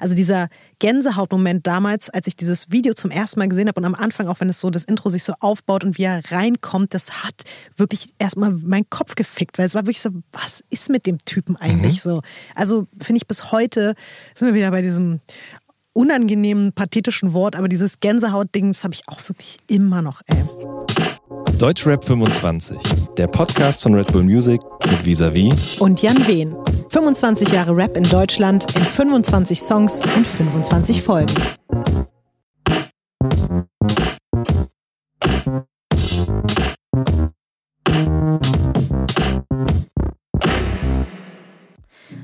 Also dieser Gänsehautmoment damals, als ich dieses Video zum ersten Mal gesehen habe und am Anfang, auch wenn es so das Intro sich so aufbaut und wie er reinkommt, das hat wirklich erstmal meinen Kopf gefickt, weil es war wirklich so, was ist mit dem Typen eigentlich mhm. so? Also finde ich bis heute sind wir wieder bei diesem unangenehmen, pathetischen Wort, aber dieses Gänsehaut-Ding, das habe ich auch wirklich immer noch, ey. Deutschrap 25, der Podcast von Red Bull Music mit Visavi und Jan Wehn. 25 Jahre Rap in Deutschland in 25 Songs und 25 Folgen.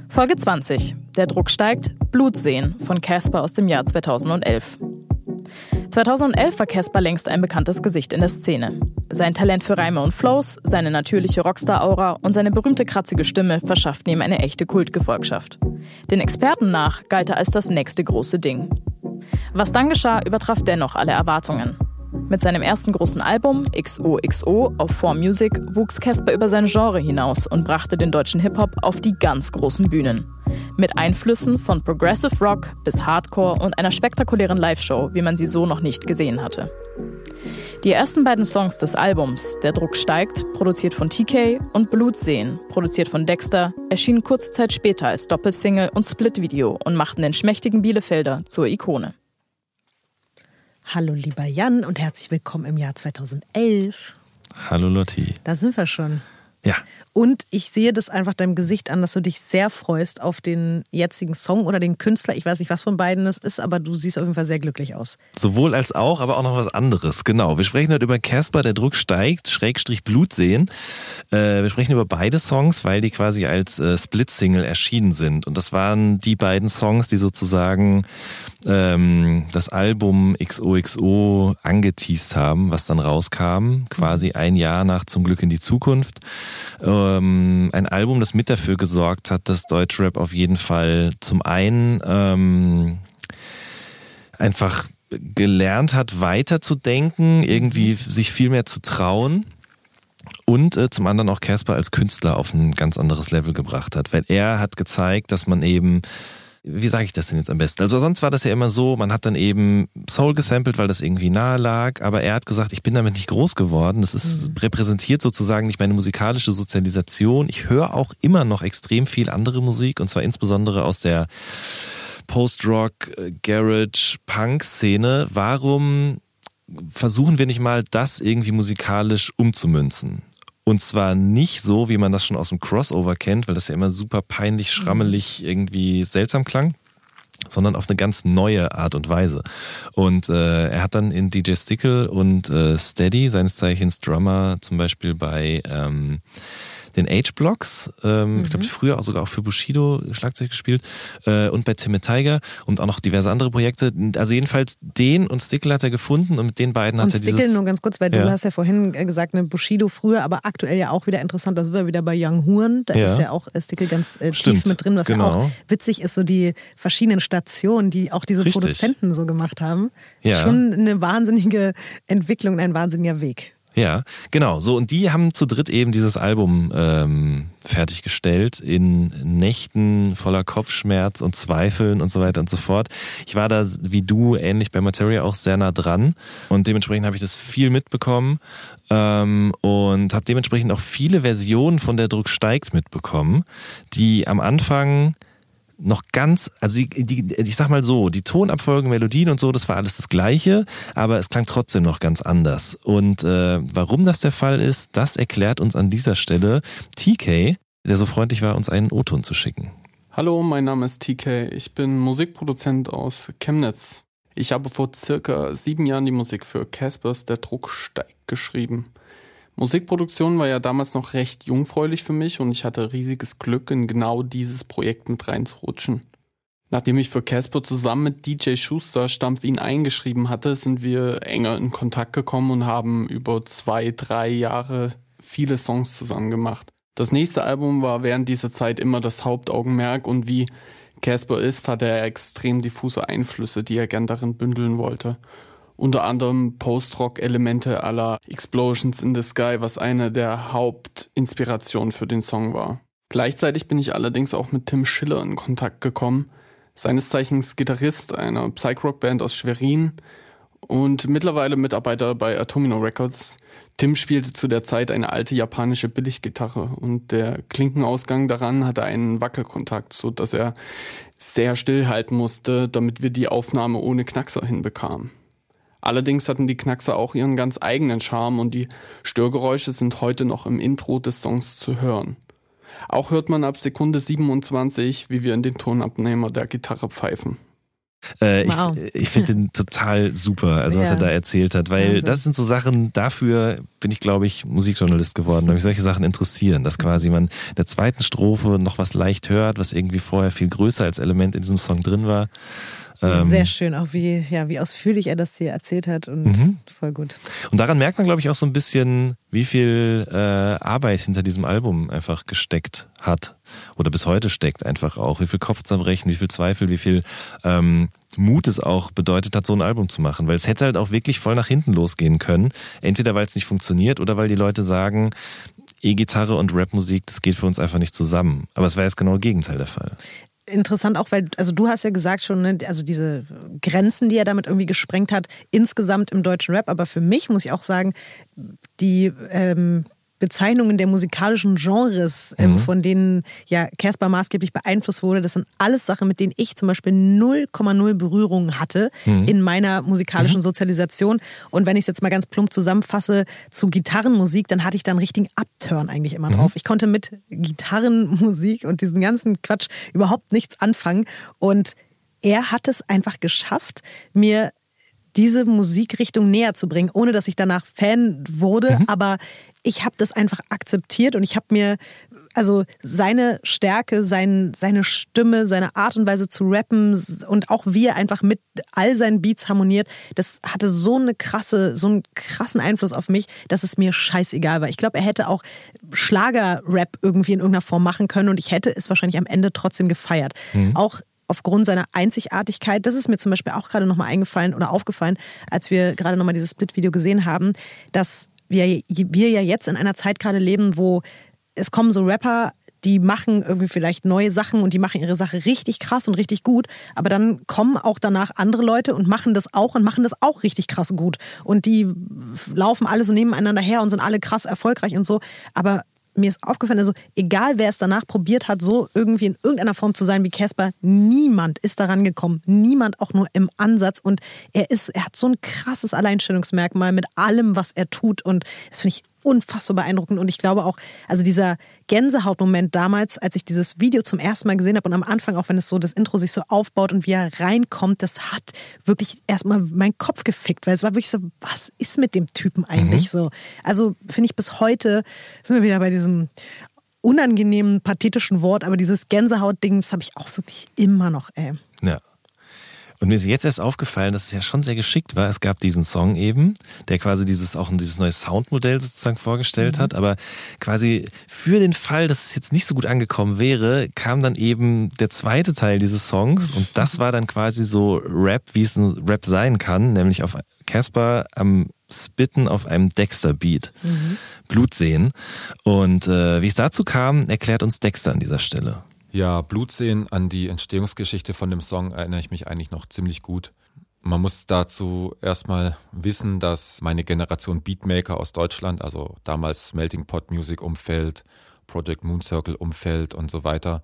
Folge 20. Der Druck steigt. Blut sehen von Casper aus dem Jahr 2011. 2011 war Casper längst ein bekanntes Gesicht in der Szene. Sein Talent für Reime und Flows, seine natürliche Rockstar-Aura und seine berühmte kratzige Stimme verschafften ihm eine echte Kultgefolgschaft. Den Experten nach galt er als das nächste große Ding. Was dann geschah, übertraf dennoch alle Erwartungen. Mit seinem ersten großen Album XOXO auf 4 Music wuchs Casper über sein Genre hinaus und brachte den deutschen Hip-Hop auf die ganz großen Bühnen. Mit Einflüssen von Progressive Rock bis Hardcore und einer spektakulären Live-Show, wie man sie so noch nicht gesehen hatte. Die ersten beiden Songs des Albums, Der Druck steigt, produziert von TK, und Blutsehen, produziert von Dexter, erschienen kurze Zeit später als Doppelsingle und Split-Video und machten den schmächtigen Bielefelder zur Ikone. Hallo lieber Jan und herzlich willkommen im Jahr 2011. Hallo Lotti. Da sind wir schon. Ja. Und ich sehe das einfach deinem Gesicht an, dass du dich sehr freust auf den jetzigen Song oder den Künstler. Ich weiß nicht, was von beiden es ist, aber du siehst auf jeden Fall sehr glücklich aus. Sowohl als auch, aber auch noch was anderes. Genau. Wir sprechen heute über Casper, der Druck steigt, Schrägstrich Blut sehen. Äh, wir sprechen über beide Songs, weil die quasi als äh, Split-Single erschienen sind. Und das waren die beiden Songs, die sozusagen ähm, das Album XOXO angeteased haben, was dann rauskam, quasi ein Jahr nach Zum Glück in die Zukunft. Ähm, ein Album, das mit dafür gesorgt hat, dass Deutschrap auf jeden Fall zum einen ähm, einfach gelernt hat, weiterzudenken, irgendwie sich viel mehr zu trauen und äh, zum anderen auch Casper als Künstler auf ein ganz anderes Level gebracht hat, weil er hat gezeigt, dass man eben wie sage ich das denn jetzt am besten? Also sonst war das ja immer so, man hat dann eben Soul gesampelt, weil das irgendwie nahe lag, aber er hat gesagt, ich bin damit nicht groß geworden. Das ist mhm. repräsentiert sozusagen nicht meine musikalische Sozialisation. Ich höre auch immer noch extrem viel andere Musik und zwar insbesondere aus der Post-Rock, Garage, Punk-Szene. Warum versuchen wir nicht mal, das irgendwie musikalisch umzumünzen? Und zwar nicht so, wie man das schon aus dem Crossover kennt, weil das ja immer super peinlich, schrammelig, irgendwie seltsam klang sondern auf eine ganz neue Art und Weise. Und äh, er hat dann in DJ Stickle und äh, Steady, seines Zeichens Drummer, zum Beispiel bei ähm, den H-Blocks. Ähm, mhm. Ich glaube, früher auch sogar auch für Bushido Schlagzeug gespielt. Äh, und bei Timmy Tiger und auch noch diverse andere Projekte. Also jedenfalls den und Stickle hat er gefunden und mit den beiden und hat er Stickle dieses... nur ganz kurz, weil ja. du hast ja vorhin gesagt, eine Bushido früher, aber aktuell ja auch wieder interessant. Da sind wir wieder bei Young Huren. Da ja. ist ja auch äh, Stickle ganz äh, tief mit drin, was genau. ja auch witzig ist, so die verschiedenen Stationen, die auch diese Richtig. Produzenten so gemacht haben. Ja. Ist schon eine wahnsinnige Entwicklung, ein wahnsinniger Weg. Ja, genau. So, und die haben zu dritt eben dieses Album ähm, fertiggestellt in Nächten voller Kopfschmerz und Zweifeln und so weiter und so fort. Ich war da wie du ähnlich bei Materia auch sehr nah dran und dementsprechend habe ich das viel mitbekommen ähm, und habe dementsprechend auch viele Versionen von der Druck steigt mitbekommen, die am Anfang noch ganz, also die, die, ich sag mal so, die Tonabfolgen, Melodien und so, das war alles das Gleiche, aber es klang trotzdem noch ganz anders. Und äh, warum das der Fall ist, das erklärt uns an dieser Stelle TK, der so freundlich war, uns einen O-Ton zu schicken. Hallo, mein Name ist TK. Ich bin Musikproduzent aus Chemnitz. Ich habe vor circa sieben Jahren die Musik für Caspers Der Druck steigt geschrieben. Musikproduktion war ja damals noch recht jungfräulich für mich und ich hatte riesiges Glück, in genau dieses Projekt mit reinzurutschen. Nachdem ich für Casper zusammen mit DJ Schuster Stampf ihn eingeschrieben hatte, sind wir enger in Kontakt gekommen und haben über zwei, drei Jahre viele Songs zusammen gemacht. Das nächste Album war während dieser Zeit immer das Hauptaugenmerk und wie Casper ist, hatte er extrem diffuse Einflüsse, die er gern darin bündeln wollte unter anderem Post-Rock-Elemente aller Explosions in the Sky, was eine der Hauptinspirationen für den Song war. Gleichzeitig bin ich allerdings auch mit Tim Schiller in Kontakt gekommen, seines Zeichens Gitarrist einer Psych-Rock-Band aus Schwerin und mittlerweile Mitarbeiter bei Atomino Records. Tim spielte zu der Zeit eine alte japanische Billiggitarre und der Klinkenausgang daran hatte einen Wackelkontakt, so dass er sehr stillhalten musste, damit wir die Aufnahme ohne Knackser hinbekamen. Allerdings hatten die Knackser auch ihren ganz eigenen Charme und die Störgeräusche sind heute noch im Intro des Songs zu hören. Auch hört man ab Sekunde 27, wie wir in den Tonabnehmer der Gitarre pfeifen. Äh, wow. Ich, ich finde den total super, also was ja. er da erzählt hat, weil Wahnsinn. das sind so Sachen, dafür bin ich, glaube ich, Musikjournalist geworden, weil mich solche Sachen interessieren, dass quasi man in der zweiten Strophe noch was leicht hört, was irgendwie vorher viel größer als Element in diesem Song drin war. Ähm, Sehr schön, auch wie, ja, wie ausführlich er das hier erzählt hat und mhm. voll gut. Und daran merkt man, glaube ich, auch so ein bisschen, wie viel äh, Arbeit hinter diesem Album einfach gesteckt hat oder bis heute steckt einfach auch. Wie viel Kopfzerbrechen, wie viel Zweifel, wie viel ähm, Mut es auch bedeutet hat, so ein Album zu machen. Weil es hätte halt auch wirklich voll nach hinten losgehen können. Entweder weil es nicht funktioniert oder weil die Leute sagen, E-Gitarre und Rapmusik, das geht für uns einfach nicht zusammen. Aber es war jetzt genau das Gegenteil der Fall interessant auch, weil, also du hast ja gesagt schon, ne, also diese Grenzen, die er damit irgendwie gesprengt hat, insgesamt im deutschen Rap, aber für mich muss ich auch sagen, die ähm, Bezeichnungen der musikalischen Genres, ähm, mhm. von denen ja Casper maßgeblich beeinflusst wurde, das sind alles Sachen, mit denen ich zum Beispiel 0,0 Berührungen hatte mhm. in meiner musikalischen mhm. Sozialisation. Und wenn ich es jetzt mal ganz plump zusammenfasse zu Gitarrenmusik, dann hatte ich da einen richtigen Upturn eigentlich immer mhm. drauf. Ich konnte mit Gitarrenmusik und diesen ganzen Quatsch überhaupt nichts anfangen. Und er hat es einfach geschafft, mir diese Musikrichtung näher zu bringen, ohne dass ich danach Fan wurde. Mhm. Aber ich habe das einfach akzeptiert und ich habe mir also seine Stärke, sein, seine Stimme, seine Art und Weise zu rappen und auch wie er einfach mit all seinen Beats harmoniert, das hatte so eine krasse, so einen krassen Einfluss auf mich, dass es mir scheißegal war. Ich glaube, er hätte auch Schlager-Rap irgendwie in irgendeiner Form machen können und ich hätte es wahrscheinlich am Ende trotzdem gefeiert. Mhm. Auch aufgrund seiner Einzigartigkeit, das ist mir zum Beispiel auch gerade nochmal eingefallen oder aufgefallen, als wir gerade nochmal dieses Split-Video gesehen haben, dass wir, wir ja jetzt in einer Zeit gerade leben, wo es kommen so Rapper, die machen irgendwie vielleicht neue Sachen und die machen ihre Sache richtig krass und richtig gut, aber dann kommen auch danach andere Leute und machen das auch und machen das auch richtig krass gut. Und die laufen alle so nebeneinander her und sind alle krass erfolgreich und so, aber mir ist aufgefallen, also egal wer es danach probiert hat, so irgendwie in irgendeiner Form zu sein wie Casper, niemand ist daran gekommen. Niemand auch nur im Ansatz. Und er ist, er hat so ein krasses Alleinstellungsmerkmal mit allem, was er tut. Und das finde ich unfassbar beeindruckend. Und ich glaube auch, also dieser Gänsehautmoment damals, als ich dieses Video zum ersten Mal gesehen habe und am Anfang, auch wenn es so das Intro sich so aufbaut und wie er reinkommt, das hat wirklich erstmal meinen Kopf gefickt, weil es war wirklich so, was ist mit dem Typen eigentlich mhm. so? Also finde ich bis heute, sind wir wieder bei diesem unangenehmen, pathetischen Wort, aber dieses Gänsehaut-Ding, das habe ich auch wirklich immer noch, ey. Ja. Und mir ist jetzt erst aufgefallen, dass es ja schon sehr geschickt war. Es gab diesen Song eben, der quasi dieses auch dieses neue Soundmodell sozusagen vorgestellt mhm. hat. Aber quasi für den Fall, dass es jetzt nicht so gut angekommen wäre, kam dann eben der zweite Teil dieses Songs. Und das war dann quasi so Rap, wie es ein Rap sein kann, nämlich auf Casper am Spitten auf einem Dexter-Beat. Mhm. Blut sehen. Und äh, wie es dazu kam, erklärt uns Dexter an dieser Stelle. Ja, Blutsehen an die Entstehungsgeschichte von dem Song erinnere ich mich eigentlich noch ziemlich gut. Man muss dazu erstmal wissen, dass meine Generation Beatmaker aus Deutschland, also damals Melting Pot Music Umfeld, Project Moon Circle Umfeld und so weiter,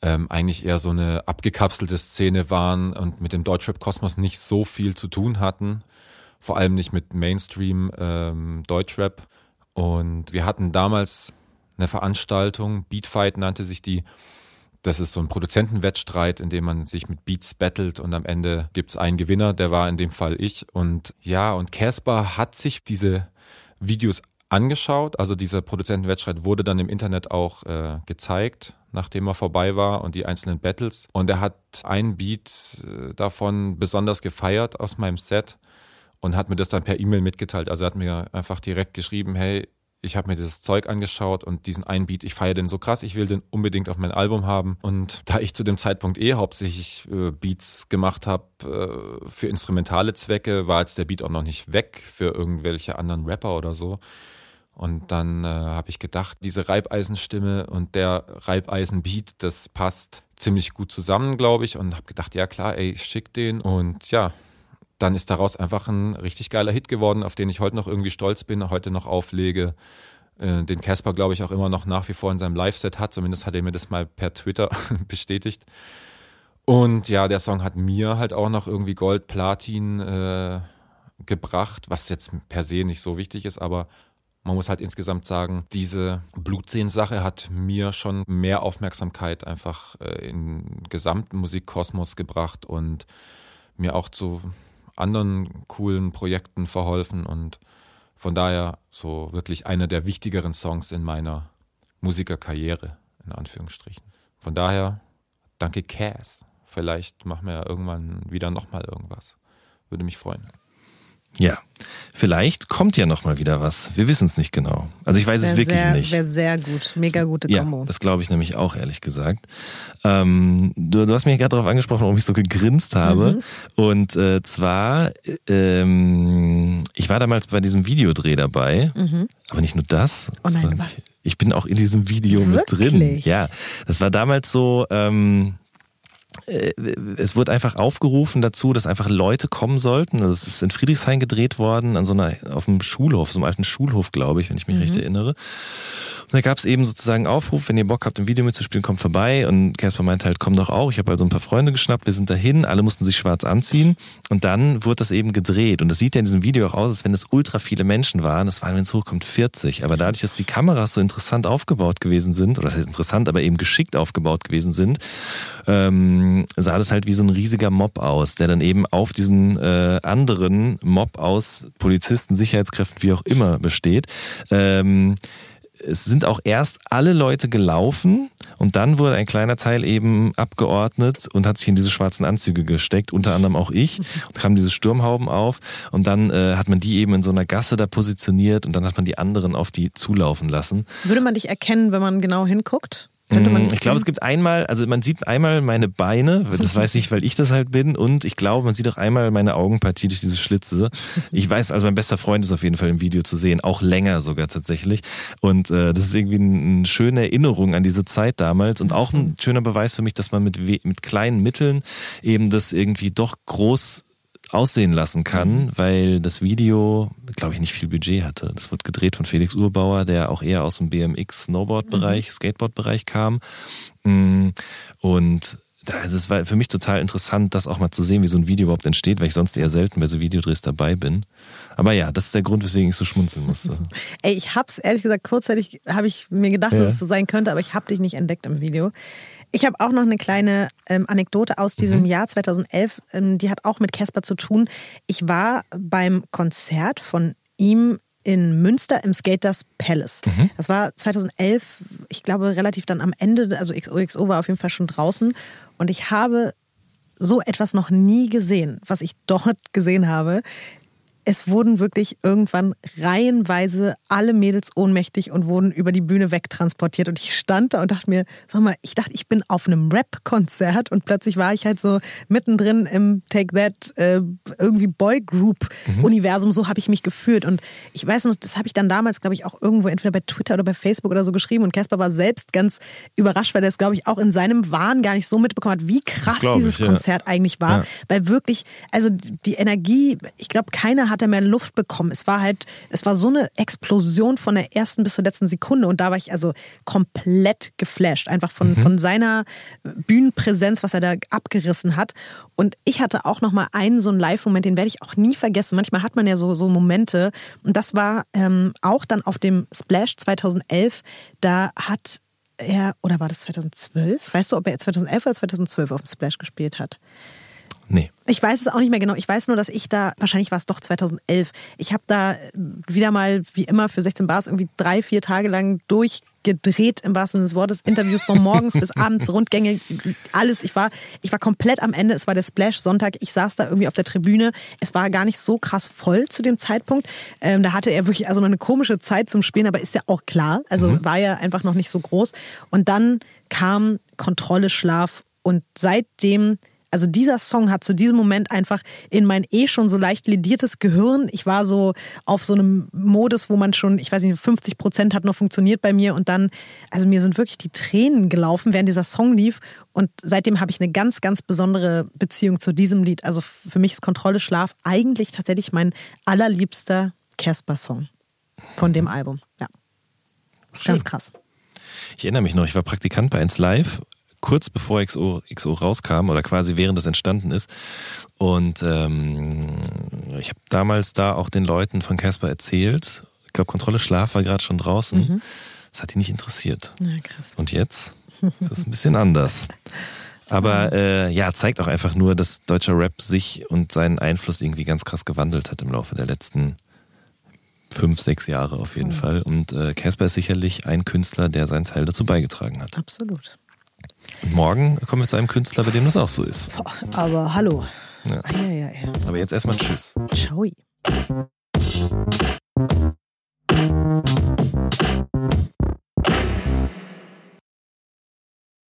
ähm, eigentlich eher so eine abgekapselte Szene waren und mit dem Deutschrap-Kosmos nicht so viel zu tun hatten. Vor allem nicht mit Mainstream ähm, Deutschrap. Und wir hatten damals eine Veranstaltung, Beatfight nannte sich die, das ist so ein Produzentenwettstreit, in dem man sich mit Beats battelt und am Ende gibt's einen Gewinner, der war in dem Fall ich. Und ja, und Casper hat sich diese Videos angeschaut. Also dieser Produzentenwettstreit wurde dann im Internet auch äh, gezeigt, nachdem er vorbei war und die einzelnen Battles. Und er hat ein Beat äh, davon besonders gefeiert aus meinem Set und hat mir das dann per E-Mail mitgeteilt. Also er hat mir einfach direkt geschrieben, hey, ich habe mir dieses Zeug angeschaut und diesen einen Beat, ich feiere den so krass, ich will den unbedingt auf mein Album haben. Und da ich zu dem Zeitpunkt eh hauptsächlich äh, Beats gemacht habe äh, für instrumentale Zwecke, war jetzt der Beat auch noch nicht weg für irgendwelche anderen Rapper oder so. Und dann äh, habe ich gedacht, diese Reibeisenstimme und der Reibeisenbeat, das passt. ziemlich gut zusammen, glaube ich, und habe gedacht, ja klar, ey, ich schick den und ja, dann ist daraus einfach ein richtig geiler Hit geworden, auf den ich heute noch irgendwie stolz bin, heute noch auflege. Äh, den Casper, glaube ich, auch immer noch nach wie vor in seinem Live-Set hat. Zumindest hat er mir das mal per Twitter bestätigt. Und ja, der Song hat mir halt auch noch irgendwie Gold, Platin äh, gebracht, was jetzt per se nicht so wichtig ist, aber man muss halt insgesamt sagen, diese Blutsehen-Sache hat mir schon mehr Aufmerksamkeit einfach äh, in gesamten Musikkosmos gebracht und mir auch zu anderen coolen Projekten verholfen und von daher so wirklich einer der wichtigeren Songs in meiner Musikerkarriere, in Anführungsstrichen. Von daher, danke Cass. Vielleicht machen wir ja irgendwann wieder nochmal irgendwas. Würde mich freuen. Ja, vielleicht kommt ja noch mal wieder was. Wir wissen es nicht genau. Also ich weiß es wirklich sehr, nicht. Wäre sehr gut. Mega gute Kombo. Ja, das glaube ich nämlich auch, ehrlich gesagt. Ähm, du, du, hast mich gerade darauf angesprochen, warum ich so gegrinst habe. Mhm. Und äh, zwar, ähm, ich war damals bei diesem Videodreh dabei. Mhm. Aber nicht nur das. Oh nein, was? Ich bin auch in diesem Video wirklich? mit drin. Ja, das war damals so... Ähm, äh, es wurde einfach aufgerufen dazu, dass einfach Leute kommen sollten. Also es ist in Friedrichshain gedreht worden, an so einer, auf einem Schulhof, so einem alten Schulhof, glaube ich, wenn ich mich mhm. recht erinnere. Und da gab es eben sozusagen Aufruf, wenn ihr Bock habt, im Video mitzuspielen, kommt vorbei. Und Casper meinte halt, komm doch auch. Ich habe also ein paar Freunde geschnappt, wir sind dahin, alle mussten sich schwarz anziehen. Und dann wurde das eben gedreht. Und das sieht ja in diesem Video auch aus, als wenn es ultra viele Menschen waren. Das waren, wenn es hochkommt, 40. Aber dadurch, dass die Kameras so interessant aufgebaut gewesen sind, oder das heißt interessant, aber eben geschickt aufgebaut gewesen sind, ähm, sah das halt wie so ein riesiger Mob aus, der dann eben auf diesen äh, anderen Mob aus Polizisten, Sicherheitskräften, wie auch immer besteht. Ähm, es sind auch erst alle Leute gelaufen und dann wurde ein kleiner Teil eben abgeordnet und hat sich in diese schwarzen Anzüge gesteckt, unter anderem auch ich. Und kamen diese Sturmhauben auf und dann äh, hat man die eben in so einer Gasse da positioniert und dann hat man die anderen auf die zulaufen lassen. Würde man dich erkennen, wenn man genau hinguckt? Könnte man mm, ich glaube, es gibt einmal, also man sieht einmal meine Beine, das weiß ich, weil ich das halt bin, und ich glaube, man sieht auch einmal meine Augenpartie durch diese Schlitze. Ich weiß, also mein bester Freund ist auf jeden Fall im Video zu sehen, auch länger sogar tatsächlich. Und äh, das ist irgendwie eine schöne Erinnerung an diese Zeit damals und auch ein schöner Beweis für mich, dass man mit, mit kleinen Mitteln eben das irgendwie doch groß aussehen lassen kann, mhm. weil das Video, glaube ich, nicht viel Budget hatte. Das wird gedreht von Felix Urbauer, der auch eher aus dem BMX-Snowboard-Bereich, mhm. Skateboard-Bereich kam. Mm, und es war für mich total interessant, das auch mal zu sehen, wie so ein Video überhaupt entsteht, weil ich sonst eher selten bei so Videodrehs dabei bin. Aber ja, das ist der Grund, weswegen ich so schmunzeln musste. Ey, ich hab's ehrlich gesagt kurzzeitig habe ich mir gedacht, ja. dass es so sein könnte, aber ich habe dich nicht entdeckt im Video. Ich habe auch noch eine kleine ähm, Anekdote aus diesem mhm. Jahr 2011, ähm, die hat auch mit Casper zu tun. Ich war beim Konzert von ihm in Münster im Skaters Palace. Mhm. Das war 2011, ich glaube relativ dann am Ende, also XOXO war auf jeden Fall schon draußen und ich habe so etwas noch nie gesehen, was ich dort gesehen habe es wurden wirklich irgendwann reihenweise alle Mädels ohnmächtig und wurden über die Bühne wegtransportiert. Und ich stand da und dachte mir, sag mal, ich dachte, ich bin auf einem Rap-Konzert und plötzlich war ich halt so mittendrin im Take That äh, irgendwie Boy-Group-Universum. Mhm. So habe ich mich gefühlt. Und ich weiß noch, das habe ich dann damals, glaube ich, auch irgendwo entweder bei Twitter oder bei Facebook oder so geschrieben. Und Casper war selbst ganz überrascht, weil er es, glaube ich, auch in seinem Wahn gar nicht so mitbekommen hat, wie krass dieses ich, Konzert ja. eigentlich war. Ja. Weil wirklich, also die Energie, ich glaube, keiner hat hat er mehr Luft bekommen. Es war halt, es war so eine Explosion von der ersten bis zur letzten Sekunde und da war ich also komplett geflasht, einfach von, mhm. von seiner Bühnenpräsenz, was er da abgerissen hat. Und ich hatte auch noch mal einen so einen Live-Moment, den werde ich auch nie vergessen. Manchmal hat man ja so, so Momente und das war ähm, auch dann auf dem Splash 2011. Da hat er, oder war das 2012? Weißt du, ob er 2011 oder 2012 auf dem Splash gespielt hat? Nee. Ich weiß es auch nicht mehr genau. Ich weiß nur, dass ich da, wahrscheinlich war es doch 2011, ich habe da wieder mal, wie immer, für 16 Bars irgendwie drei, vier Tage lang durchgedreht, im wahrsten Sinne des Wortes. Interviews von morgens bis abends, Rundgänge, alles. Ich war, ich war komplett am Ende. Es war der Splash-Sonntag. Ich saß da irgendwie auf der Tribüne. Es war gar nicht so krass voll zu dem Zeitpunkt. Ähm, da hatte er wirklich also eine komische Zeit zum Spielen, aber ist ja auch klar. Also mhm. war ja einfach noch nicht so groß. Und dann kam Kontrolle, Schlaf und seitdem Also dieser Song hat zu diesem Moment einfach in mein eh schon so leicht lediertes Gehirn. Ich war so auf so einem Modus, wo man schon, ich weiß nicht, 50 Prozent hat noch funktioniert bei mir und dann, also mir sind wirklich die Tränen gelaufen, während dieser Song lief und seitdem habe ich eine ganz, ganz besondere Beziehung zu diesem Lied. Also für mich ist Kontrolle Schlaf eigentlich tatsächlich mein allerliebster Casper-Song von dem Album. Ja. Schön. ganz krass. Ich erinnere mich noch, ich war Praktikant bei 1 Live, kurz bevor XO, XO rauskam oder quasi während es entstanden ist. Und ähm, ich habe damals da auch den Leuten von Casper erzählt. Ich glaube, Kontrolle Schlaf war gerade schon draußen. Mhm. Das hat die nicht interessiert. Ja, krass. Und jetzt ist es ein bisschen anders. Aber äh, ja, zeigt auch einfach nur, dass deutscher Rap sich und seinen Einfluss irgendwie ganz krass gewandelt hat im Laufe der letzten fünf, sechs Jahre auf jeden Fall. Und äh, Casper ist sicherlich ein Künstler, der seinen Teil dazu beigetragen hat. Absolut. Und morgen kommen wir zu einem Künstler, bei dem das auch so ist. Boah, aber hallo. Ja. Eieiei. Aber jetzt erstmal Tschüss. Ciao.